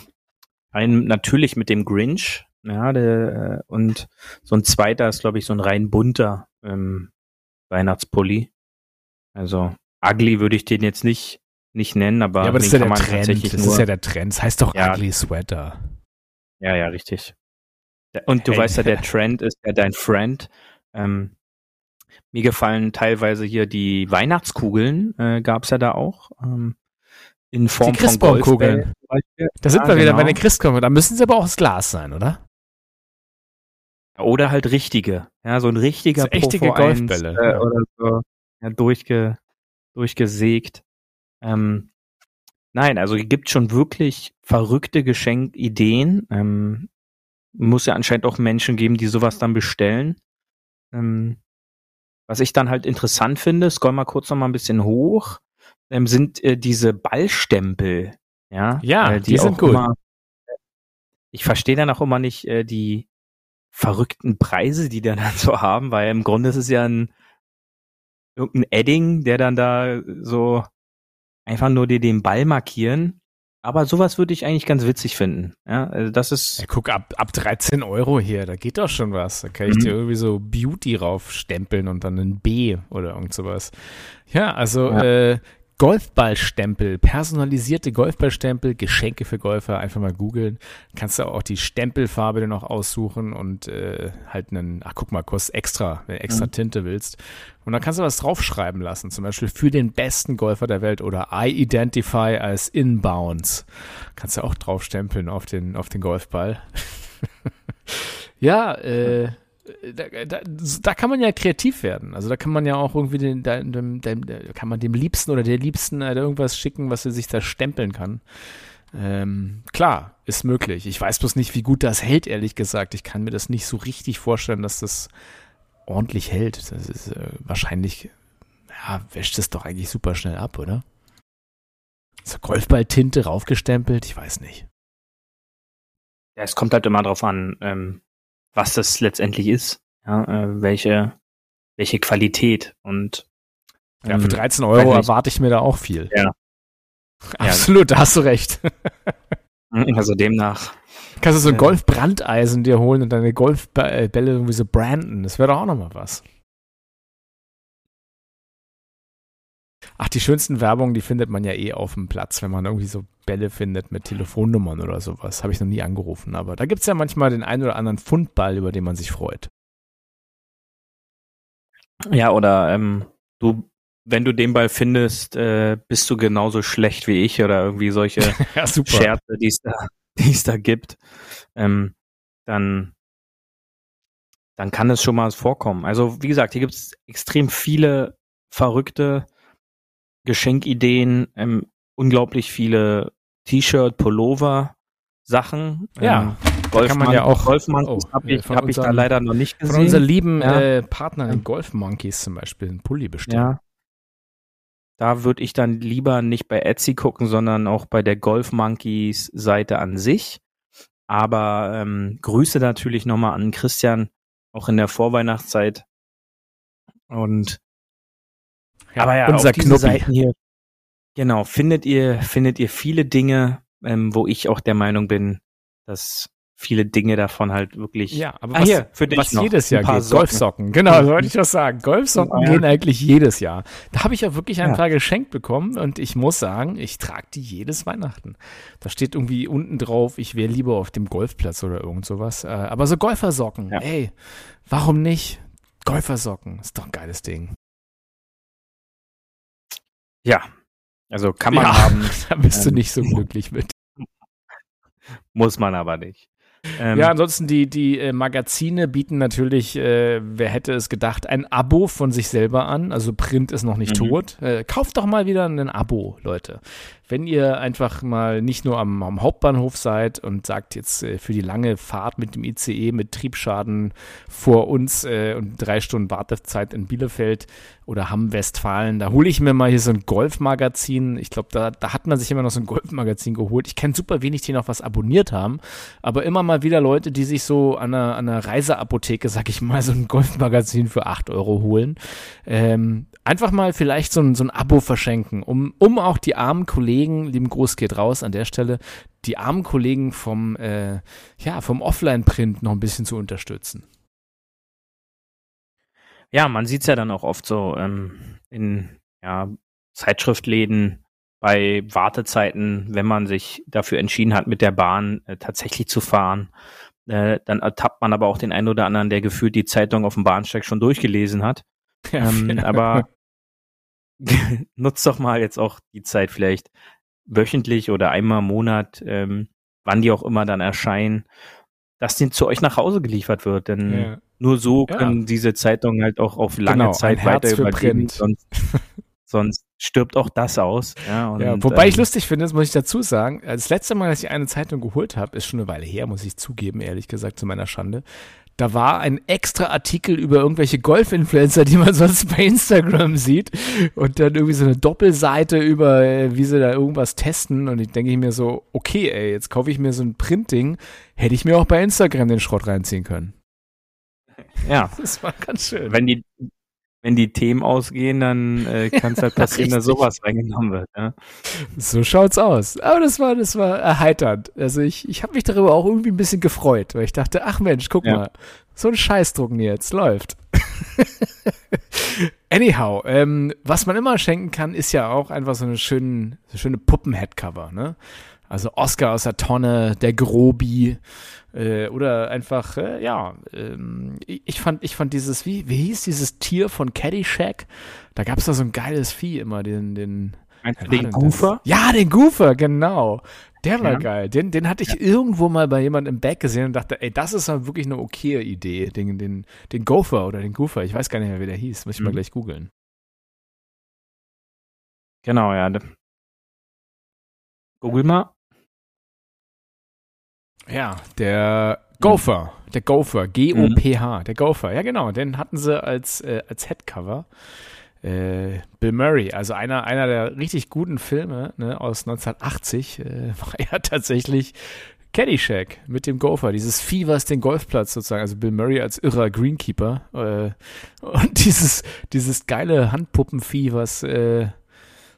ein natürlich mit dem Grinch, ja, der, äh, und so ein zweiter ist, glaube ich, so ein rein bunter ähm, Weihnachtspulli. Also ugly würde ich den jetzt nicht nicht nennen, aber, ja, aber das ist ja der Trend. Das nur. ist ja der Trend. Das heißt doch Ja. ugly Sweater. Ja, ja, richtig. Und du Hey. weißt ja, der Trend ist ja dein Friend. Ähm, mir gefallen teilweise hier die Weihnachtskugeln, äh, gab's ja da auch. Ähm, in Form Die von Christbaumkugeln. Da sind Ja, wir wieder bei genau. den Christkommen. Da müssen sie aber auch aus Glas sein, oder? Oder halt richtige. Ja, so ein richtiger So V1, Golfbälle, Äh, ja. Oder so. Ja, durchge, durchgesägt. Ähm, nein, also gibt schon wirklich verrückte Geschenkideen. Ähm, muss ja anscheinend auch Menschen geben, die sowas dann bestellen. Ähm, was ich dann halt interessant finde, scroll mal kurz noch mal ein bisschen hoch, ähm, sind äh, diese Ballstempel. Ja, Ja, äh, die sind auch gut. Immer, ich verstehe dann auch immer nicht äh, die verrückten Preise, die dann so haben, weil im Grunde ist es ja ein irgendein Edding, der dann da so einfach nur dir den Ball markieren. Aber sowas würde ich eigentlich ganz witzig finden. Ja, also das ist Ja, guck, ab, ab 13 Euro hier, da geht doch schon was. Da kann ich Mhm. dir irgendwie so Beauty raufstempeln und dann ein B oder irgend sowas. Ja, also Ja. Äh, Golfballstempel, personalisierte Golfballstempel, Geschenke für Golfer, einfach mal googeln. Kannst du auch die Stempelfarbe dir noch aussuchen und äh, halt einen, ach guck mal, kostet extra, wenn du extra Mhm. Tinte willst. Und dann kannst du was draufschreiben lassen, zum Beispiel für den besten Golfer der Welt oder I identify as inbounds. Kannst du auch draufstempeln auf den, auf den Golfball. ja, äh, da, da, da kann man ja kreativ werden. Also da kann man ja auch irgendwie den, dem, dem, kann man dem Liebsten oder der Liebsten halt irgendwas schicken, was er sich da stempeln kann. Ähm, klar, ist möglich. Ich weiß bloß nicht, wie gut das hält, ehrlich gesagt. Ich kann mir das nicht so richtig vorstellen, dass das ordentlich hält. Das ist äh, wahrscheinlich, ja, wäscht es doch eigentlich super schnell ab, oder? So Golfballtinte raufgestempelt, ich weiß nicht. Ja, es kommt halt immer drauf an, ähm, was das letztendlich ist, ja, äh, welche, welche Qualität und Ja, für ähm, 13 weiß Euro erwarte ich mir da auch viel. Ja. Absolut, da hast du recht. also demnach, Kannst du so ein Ja. Golfbrandeisen dir holen und deine Golfbälle irgendwie so branden. Das wäre doch auch nochmal was. Ach, die schönsten Werbungen, die findet man ja eh auf dem Platz, wenn man irgendwie so Bälle findet mit Telefonnummern oder sowas. Habe ich noch nie angerufen, aber da gibt es ja manchmal den einen oder anderen Fundball, über den man sich freut. ja, oder ähm, du, wenn du den Ball findest, äh, bist du genauso schlecht wie ich oder irgendwie solche Ja. Scherze, die es da, die es da gibt, ähm, dann, dann kann es schon mal vorkommen. Also wie gesagt, hier gibt es extrem viele verrückte Geschenkideen, ähm, unglaublich viele T-Shirt, Pullover, Sachen. Ja, ähm, kann man ja auch- Golfmonkeys oh, habe äh, ich, von hab ich da leider noch nicht Von gesehen. unseren lieben Ja. äh, Partnern, den Golf Monkeys zum Beispiel, einen Pulli bestellen. Ja. Da würde ich dann lieber nicht bei Etsy gucken, sondern auch bei der Golf Monkeys Seite an sich. Aber ähm, Grüße natürlich nochmal an Christian, auch in der Vorweihnachtszeit. Und Aber ja, unser auf diese Knuppi. Seiten hier, genau, findet ihr, findet ihr viele Dinge, ähm, wo ich auch der Meinung bin, dass viele Dinge davon halt wirklich. Ja, aber Ah, was, hier, für dich was noch. jedes Jahr geht, Socken. Golfsocken. Genau, so wollte ich das sagen. Golfsocken Ja. gehen eigentlich jedes Jahr. Da habe ich ja wirklich ein Ja. paar geschenkt bekommen und ich muss sagen, ich trage die jedes Weihnachten. Da steht irgendwie unten drauf, ich wäre lieber auf dem Golfplatz oder irgend sowas. Äh, Aber so Golfersocken, Ja. ey, warum nicht? Golfersocken, ist doch ein geiles Ding. Ja. Also kann man Ja. haben, Da bist du Ähm, nicht so glücklich mit. muss man aber nicht. Ähm, Ja, ansonsten die, die äh, Magazine bieten natürlich, äh, wer hätte es gedacht, ein Abo von sich selber an. Also Print ist noch nicht Mhm. tot. Äh, kauft doch mal wieder ein Abo, Leute. Wenn ihr einfach mal nicht nur am, am Hauptbahnhof seid und sagt jetzt äh, für die lange Fahrt mit dem ICE mit Triebschaden vor uns äh, und drei Stunden Wartezeit in Bielefeld oder Hamm-Westfalen, da hole ich mir mal hier so ein Golfmagazin. Ich glaube, da, da hat man sich immer noch so ein Golfmagazin geholt. Ich kenne super wenig, die noch was abonniert haben, aber immer mal wieder Leute, die sich so an einer, an einer Reiseapotheke, sag ich mal, so ein Golfmagazin für 8 Euro holen. Ähm, einfach mal vielleicht so ein, so ein Abo verschenken, um, um auch die armen Kollegen, lieben Gruß geht raus an der Stelle, die armen Kollegen vom, äh, ja, vom Offline-Print noch ein bisschen zu unterstützen. Ja, man sieht's ja dann auch oft so ähm, in ja, Zeitschriftläden bei Wartezeiten, wenn man sich dafür entschieden hat, mit der Bahn äh, tatsächlich zu fahren. Äh, dann ertappt man aber auch den einen oder anderen, der gefühlt die Zeitung auf dem Bahnsteig schon durchgelesen hat. Ähm, aber nutzt doch mal jetzt auch die Zeit vielleicht wöchentlich oder einmal im Monat, ähm, wann die auch immer dann erscheinen, dass den zu euch nach Hause geliefert wird. Denn Ja. nur so Ja. können diese Zeitungen halt auch auf lange Genau, Zeit weiter überleben. Sonst, sonst stirbt auch das aus. Ja, Ja, wobei ich ähm, lustig finde, das muss ich dazu sagen, das letzte Mal, dass ich eine Zeitung geholt habe, ist schon eine Weile her, muss ich zugeben, ehrlich gesagt, zu meiner Schande. Da war ein extra Artikel über irgendwelche Golf-Influencer, die man sonst bei Instagram sieht. Und dann irgendwie so eine Doppelseite über, äh, wie sie da irgendwas testen. Und ich denke ich mir so, okay, ey, jetzt kaufe ich mir so ein Printing. Hätte ich mir auch bei Instagram den Schrott reinziehen können. Ja, Das war ganz schön. wenn die, wenn die Themen ausgehen, dann äh, kann es halt passieren, dass sowas reingenommen wird. Ja. So schaut's aus. Aber das war, das war erheiternd. Also ich, ich habe mich darüber auch irgendwie ein bisschen gefreut, weil ich dachte, ach Mensch, guck Ja. mal, so ein Scheißdrucken jetzt, läuft. Anyhow, ähm, was man immer schenken kann, ist ja auch einfach so eine schöne, so schöne Puppen-Headcover, ne? Also Oscar aus der Tonne, der Grobi, äh, oder einfach, äh, ja, ähm, ich, fand, ich fand dieses, wie, wie hieß dieses Tier von Caddyshack? Da gab's da so ein geiles Vieh immer, den, den, den Goofer? Ja, den Goofer, genau. Der war Ja. geil. Den, den hatte ich irgendwo mal bei jemandem im Back gesehen und dachte, ey, das ist halt wirklich eine okaye Idee. Den, den, den Gopher oder den Goofer. Ich weiß gar nicht mehr, wie der hieß. Muss ich mal Mhm. gleich googeln. Genau, ja. Google mal. Ja, der Gopher. Der Gopher. G-O-P-H. Der Gopher. Ja, genau. Den hatten sie als, äh, als Headcover. Äh, Bill Murray, also einer, einer der richtig guten Filme ne, aus 1980, äh, war ja tatsächlich Caddyshack mit dem Gopher, dieses Vieh, was den Golfplatz sozusagen, also Bill Murray als irrer Greenkeeper äh, und dieses, dieses geile Handpuppenvieh, was äh,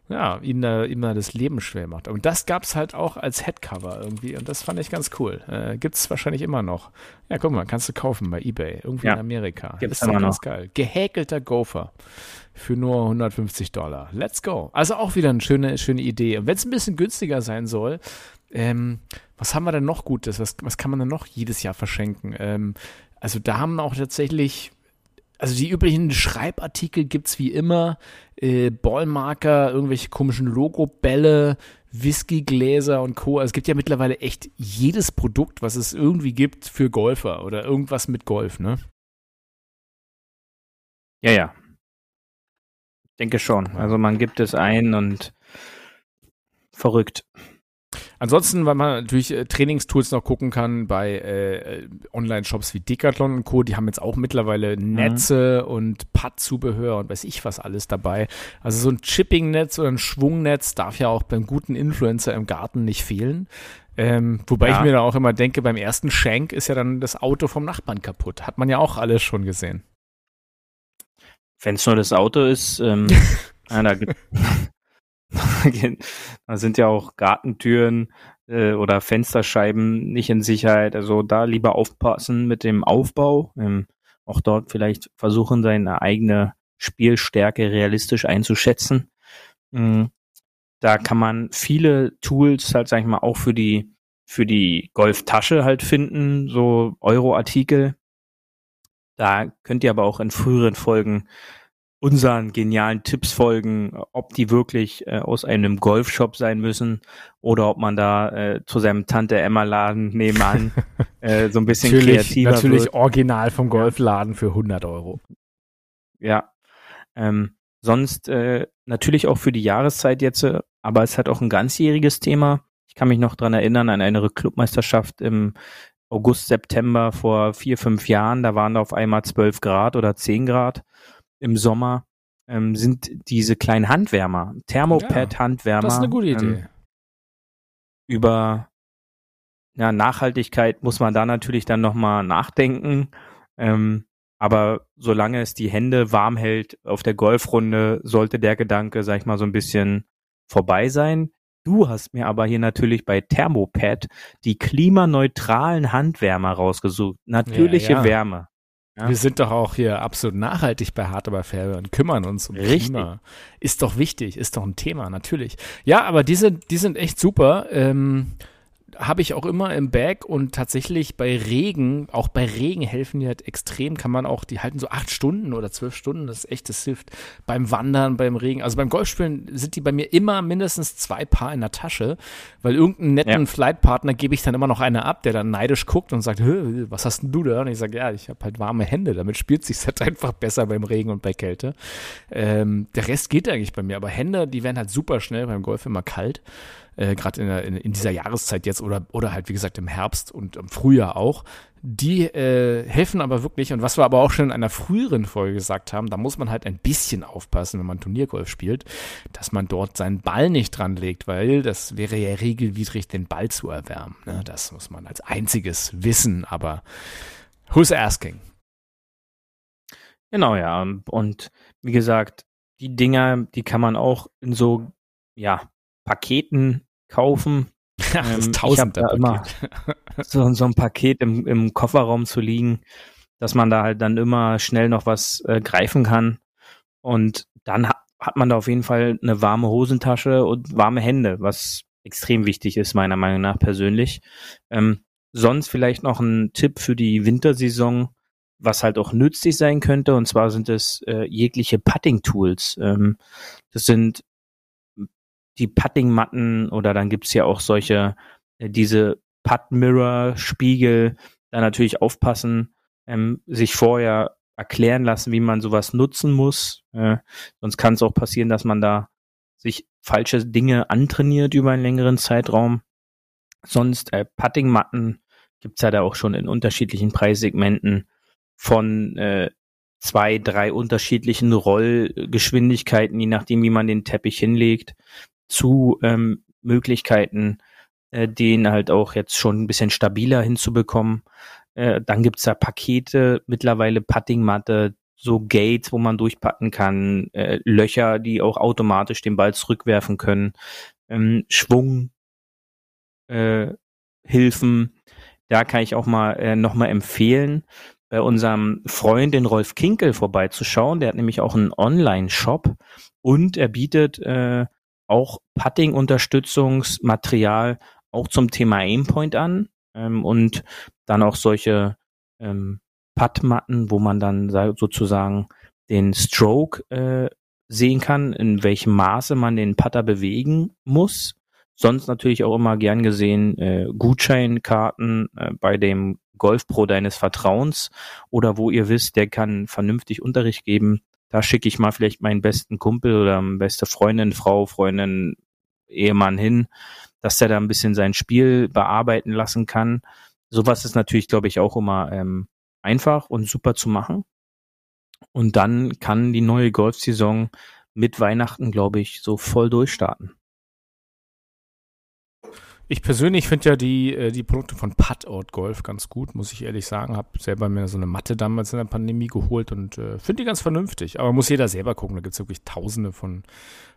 ja, ihm da immer das Leben schwer macht. Und das gab's halt auch als Headcover irgendwie und das fand ich ganz cool. Äh, gibt's wahrscheinlich immer noch. Ja, guck mal, kannst du kaufen bei Ebay, irgendwie Ja, in Amerika. gibt's ist doch ganz noch. geil. Gehäkelter Gopher für nur 150 Dollar. Let's go. Also auch wieder eine schöne, schöne Idee. Und wenn es ein bisschen günstiger sein soll, ähm, was haben wir denn noch Gutes? Was, was kann man denn noch jedes Jahr verschenken? Ähm, also da haben auch tatsächlich, also die üblichen Schreibartikel gibt's wie immer, äh, Ballmarker, irgendwelche komischen Logobälle, Whiskygläser und Co. Also es gibt ja mittlerweile echt jedes Produkt, was es irgendwie gibt für Golfer oder irgendwas mit Golf, ne? Ja, ja. Denke schon. Also man gibt es ein und verrückt. Ansonsten, weil man natürlich äh, Trainingstools noch gucken kann bei äh, Online-Shops wie Decathlon und Co., die haben jetzt auch mittlerweile Netze und Pad-Zubehör und weiß ich was alles dabei. Also so ein Chipping-Netz oder ein Schwungnetz darf ja auch beim guten Influencer im Garten nicht fehlen. Ähm, wobei Ja. ich mir da auch immer denke, beim ersten Schenk ist ja dann das Auto vom Nachbarn kaputt. Hat man ja auch alles schon gesehen. Wenn es nur das Auto ist, ähm, Ja, da, gibt, da sind ja auch Gartentüren äh, oder Fensterscheiben nicht in Sicherheit. Also da lieber aufpassen mit dem Aufbau. Ähm, auch dort vielleicht versuchen, seine eigene Spielstärke realistisch einzuschätzen. Mhm. Da kann man viele Tools halt, sag ich mal, auch für die für die Golftasche halt finden, so Euro-Artikel. Da könnt ihr aber auch in früheren Folgen unseren genialen Tipps folgen, ob die wirklich äh, aus einem Golfshop sein müssen oder ob man da äh, zu seinem Tante Emma Laden nebenan äh, so ein bisschen natürlich, kreativer Natürlich wird. original vom Golfladen für 100 Euro. Ja. Ähm, sonst äh, natürlich auch für die Jahreszeit jetzt, äh, aber es hat auch ein ganzjähriges Thema. Ich kann mich noch dran erinnern an eine Clubmeisterschaft im August, September vor vier, fünf Jahren. Da waren da auf einmal zwölf Grad oder zehn Grad im Sommer. Ähm, sind diese kleinen Handwärmer, Thermopad-Handwärmer. Das ist eine gute Idee. Ähm, über ja, Nachhaltigkeit muss man da natürlich dann nochmal nachdenken. Ähm, aber solange es die Hände warm hält auf der Golfrunde, sollte der Gedanke, sag ich mal, so ein bisschen vorbei sein. Du hast mir aber hier natürlich bei Thermopad die klimaneutralen Handwärmer rausgesucht. Natürliche Ja, ja. Wärme. Ja. Wir sind doch auch hier absolut nachhaltig bei Hard aber fair und kümmern uns um Richtig. Klima. Ist doch wichtig, ist doch ein Thema, natürlich. Ja, aber die sind, die sind echt super. Ähm, habe ich auch immer im Bag und tatsächlich bei Regen, auch bei Regen helfen die halt extrem, kann man auch, die halten so acht Stunden oder zwölf Stunden, das ist echt, das hilft beim Wandern, beim Regen. Also beim Golfspielen sind die bei mir immer mindestens zwei Paar in der Tasche, weil irgendeinen netten Ja. Flightpartner gebe ich dann immer noch eine ab, der dann neidisch guckt und sagt, "Hö, was hast denn du da? Und ich sage, ja, ich habe halt warme Hände, damit spielt sich halt einfach besser beim Regen und bei Kälte. Ähm, der Rest geht eigentlich bei mir, aber Hände, die werden halt super schnell beim Golf immer kalt äh, gerade in, in, in dieser Jahreszeit jetzt oder, oder halt, wie gesagt, im Herbst und im Frühjahr auch. Die äh, helfen aber wirklich, und was wir aber auch schon in einer früheren Folge gesagt haben, da muss man halt ein bisschen aufpassen, wenn man Turniergolf spielt, dass man dort seinen Ball nicht dran legt, weil das wäre ja regelwidrig, den Ball zu erwärmen. Ne? Das muss man als einziges wissen, aber who's asking? Genau, ja. Und wie gesagt, die Dinger, die kann man auch in so, ja, Paketen kaufen. Ja, Ähm, das ich hab Tausender da immer- so, so ein Paket im, im Kofferraum zu liegen, dass man da halt dann immer schnell noch was äh, greifen kann. Und dann ha hat man da auf jeden Fall eine warme Hosentasche und warme Hände, was extrem wichtig ist, meiner Meinung nach persönlich. Ähm, sonst vielleicht noch ein Tipp für die Wintersaison, was halt auch nützlich sein könnte. Und zwar sind es äh, jegliche Putting-Tools. Ähm, das sind die Puttingmatten oder dann gibt's ja auch solche, äh, diese Putt-Mirror-Spiegel, da natürlich aufpassen, ähm, sich vorher erklären lassen, wie man sowas nutzen muss. Äh, sonst kann es auch passieren, dass man da sich falsche Dinge antrainiert über einen längeren Zeitraum. Sonst äh, Puttingmatten gibt's ja da auch schon in unterschiedlichen Preissegmenten von äh, zwei, drei unterschiedlichen Rollgeschwindigkeiten, je nachdem, wie man den Teppich hinlegt, zu ähm, Möglichkeiten, äh, den halt auch jetzt schon ein bisschen stabiler hinzubekommen. Äh, dann gibt's da Pakete, mittlerweile Puttingmatte, so Gates, wo man durchpatten kann, äh, Löcher, die auch automatisch den Ball zurückwerfen können, ähm, Schwung, äh, Hilfen. Da kann ich auch mal äh, nochmal empfehlen, bei unserem Freund, den Rolf Kinkel, vorbeizuschauen. Der hat nämlich auch einen Online-Shop und er bietet äh, auch Putting-Unterstützungsmaterial auch zum Thema Aimpoint an ähm, und dann auch solche ähm, Puttmatten, wo man dann sa- sozusagen den Stroke äh, sehen kann, in welchem Maße man den Putter bewegen muss. Sonst natürlich auch immer gern gesehen äh, Gutscheinkarten äh, bei dem Golfpro deines Vertrauens oder wo ihr wisst, der kann vernünftig Unterricht geben. Da schicke ich mal vielleicht meinen besten Kumpel oder beste Freundin, Frau, Freundin, Ehemann hin, dass der da ein bisschen sein Spiel bearbeiten lassen kann. Sowas ist natürlich, glaube ich, auch immer ähm, einfach und super zu machen. Und dann kann die neue Golfsaison mit Weihnachten, glaube ich, so voll durchstarten. Ich persönlich finde ja die, äh, die Produkte von Putout Golf ganz gut, muss ich ehrlich sagen. Habe selber mir so eine Matte damals in der Pandemie geholt und äh, finde die ganz vernünftig. Aber muss jeder selber gucken. Da gibt es wirklich tausende von,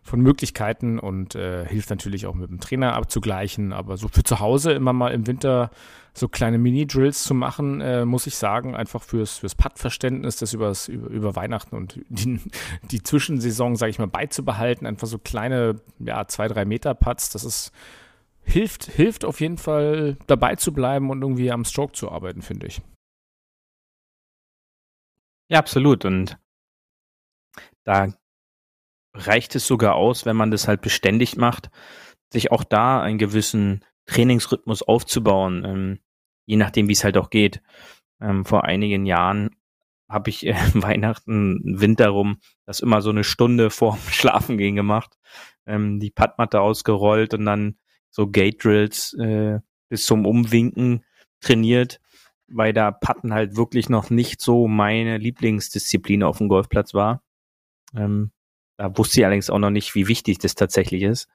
von Möglichkeiten und äh, hilft natürlich auch mit dem Trainer abzugleichen. Aber so für zu Hause immer mal im Winter so kleine Mini-Drills zu machen, äh, muss ich sagen, einfach fürs, fürs Putt-Verständnis, das übers, über, über Weihnachten und die, die Zwischensaison, sage ich mal, beizubehalten. Einfach so kleine, ja, zwei, drei Meter Putts, das ist hilft, hilft auf jeden Fall dabei zu bleiben und irgendwie am Stroke zu arbeiten, finde ich. Ja, absolut. Und da reicht es sogar aus, wenn man das halt beständig macht, sich auch da einen gewissen Trainingsrhythmus aufzubauen, ähm, je nachdem, wie es halt auch geht. Ähm, vor einigen Jahren habe ich äh, Weihnachten, Winter rum, das immer so eine Stunde vorm Schlafengehen gemacht, ähm, die Padmatte ausgerollt und dann so Gate Drills äh, bis zum Umwinken trainiert, weil da Patten halt wirklich noch nicht so meine Lieblingsdisziplin auf dem Golfplatz war. Ähm, da wusste ich allerdings auch noch nicht, wie wichtig das tatsächlich ist.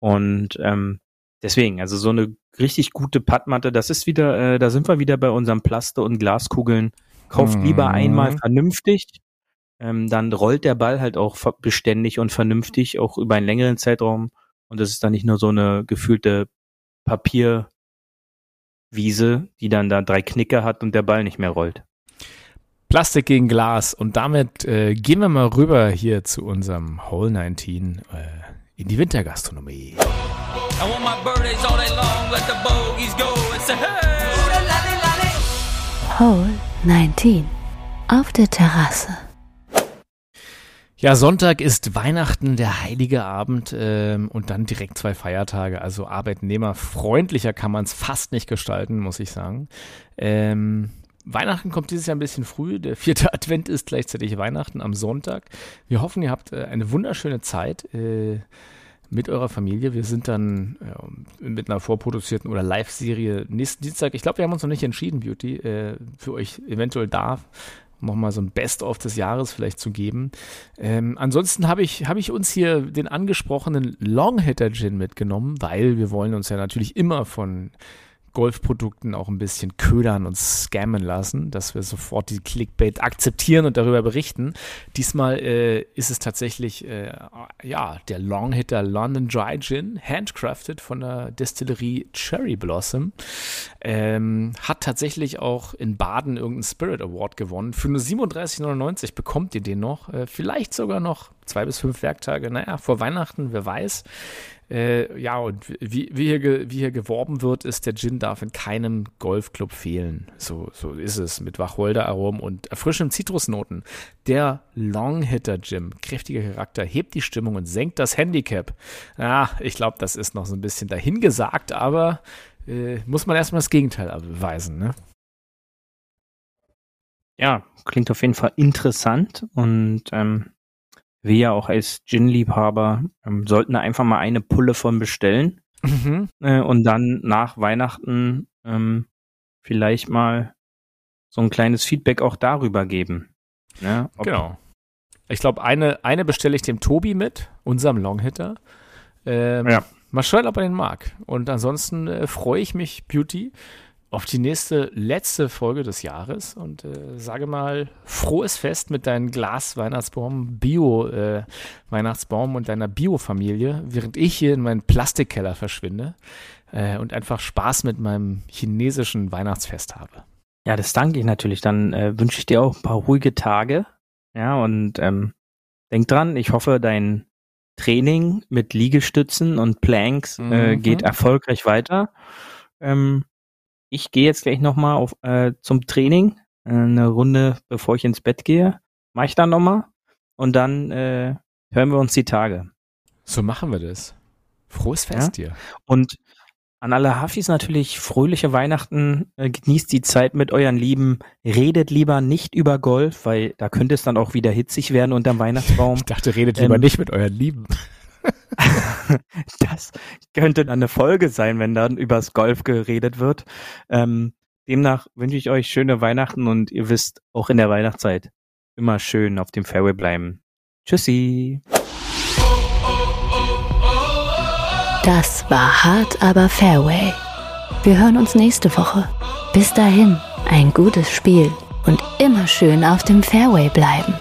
Und ähm, deswegen, also so eine richtig gute Puttmatte, das ist wieder, äh, da sind wir wieder bei unserem Plaste und Glaskugeln. Kauft mhm. lieber einmal vernünftig, ähm, dann rollt der Ball halt auch beständig und vernünftig, auch über einen längeren Zeitraum. Und das ist dann nicht nur so eine gefühlte Papierwiese, die dann da drei Knicke hat und der Ball nicht mehr rollt. Plastik gegen Glas. Und damit äh, gehen wir mal rüber hier zu unserem Hole 19 äh, in die Wintergastronomie. Hole 19 auf der Terrasse. Ja, Sonntag ist Weihnachten, der heilige Abend ähm, und dann direkt zwei Feiertage. Also arbeitnehmerfreundlicher kann man es fast nicht gestalten, muss ich sagen. Ähm, Weihnachten kommt dieses Jahr ein bisschen früh. Der vierte Advent ist gleichzeitig Weihnachten am Sonntag. Wir hoffen, ihr habt äh, eine wunderschöne Zeit. Äh, mit eurer Familie. Wir sind dann ja, mit einer vorproduzierten oder Live-Serie nächsten Dienstag. Ich glaube, wir haben uns noch nicht entschieden, Beauty, äh, für euch eventuell da nochmal so ein Best-of des Jahres vielleicht zu geben. Ähm, ansonsten habe ich, hab ich uns hier den angesprochenen Long-Hitter-Gin mitgenommen, weil wir wollen uns ja natürlich immer von Golfprodukten auch ein bisschen ködern und scammen lassen, dass wir sofort die Clickbait akzeptieren und darüber berichten. Diesmal äh, ist es tatsächlich äh, ja der Longhitter London Dry Gin, handcrafted von der Destillerie Cherry Blossom. Ähm, hat tatsächlich auch in Baden irgendeinen Spirit Award gewonnen. Für nur 37,99 bekommt ihr den noch. Äh, vielleicht sogar noch zwei bis fünf Werktage. Naja, vor Weihnachten, wer weiß. Äh, ja, und wie, wie, hier wie hier geworben wird, ist, der Gin darf in keinem Golfclub fehlen. So, so ist es mit Wacholder-Aromen und erfrischenden Zitrusnoten. Der Longhitter Gin, kräftiger Charakter, hebt die Stimmung und senkt das Handicap. Ja, ich glaube, das ist noch so ein bisschen dahingesagt, aber äh, muss man erstmal das Gegenteil beweisen, ne? Ja, klingt auf jeden Fall interessant und ähm, wir ja auch als Gin-Liebhaber ähm, sollten da einfach mal eine Pulle von bestellen mhm. äh, und dann nach Weihnachten ähm, vielleicht mal so ein kleines Feedback auch darüber geben. Ja, genau. Ich glaube, eine, eine bestelle ich dem Tobi mit, unserem Longhitter. Ähm, ja. Mal schauen, ob er den mag. Und ansonsten äh, freue ich mich, Beauty, auf die nächste, letzte Folge des Jahres und äh, sage mal, frohes Fest mit deinem Glas-Weihnachtsbaum, Bio-Weihnachtsbaum äh, und deiner Bio-Familie, während ich hier in meinen Plastikkeller verschwinde äh, und einfach Spaß mit meinem chinesischen Weihnachtsfest habe. Ja, das danke ich natürlich. Dann äh, wünsche ich dir auch ein paar ruhige Tage. Ja, und ähm, denk dran, ich hoffe, dein Training mit Liegestützen und Planks äh, mhm. geht erfolgreich weiter. Ähm, ich gehe jetzt gleich nochmal auf, äh, zum Training. Äh, eine Runde, bevor ich ins Bett gehe. Mache ich dann nochmal. Und dann äh, hören wir uns die Tage. So machen wir das. Frohes Fest ja? dir. Und an alle Hafis natürlich fröhliche Weihnachten. Äh, genießt die Zeit mit euren Lieben. Redet lieber nicht über Golf, weil da könnte es dann auch wieder hitzig werden unterm Weihnachtsbaum. Ich dachte, redet lieber ähm, nicht mit euren Lieben. das könnte dann eine Folge sein, wenn dann übers Golf geredet wird. Ähm, demnach wünsche ich euch schöne Weihnachten und ihr wisst, auch in der Weihnachtszeit immer schön auf dem Fairway bleiben. Tschüssi. Das war hart, aber Fairway. Wir hören uns nächste Woche. Bis dahin, ein gutes Spiel und immer schön auf dem Fairway bleiben.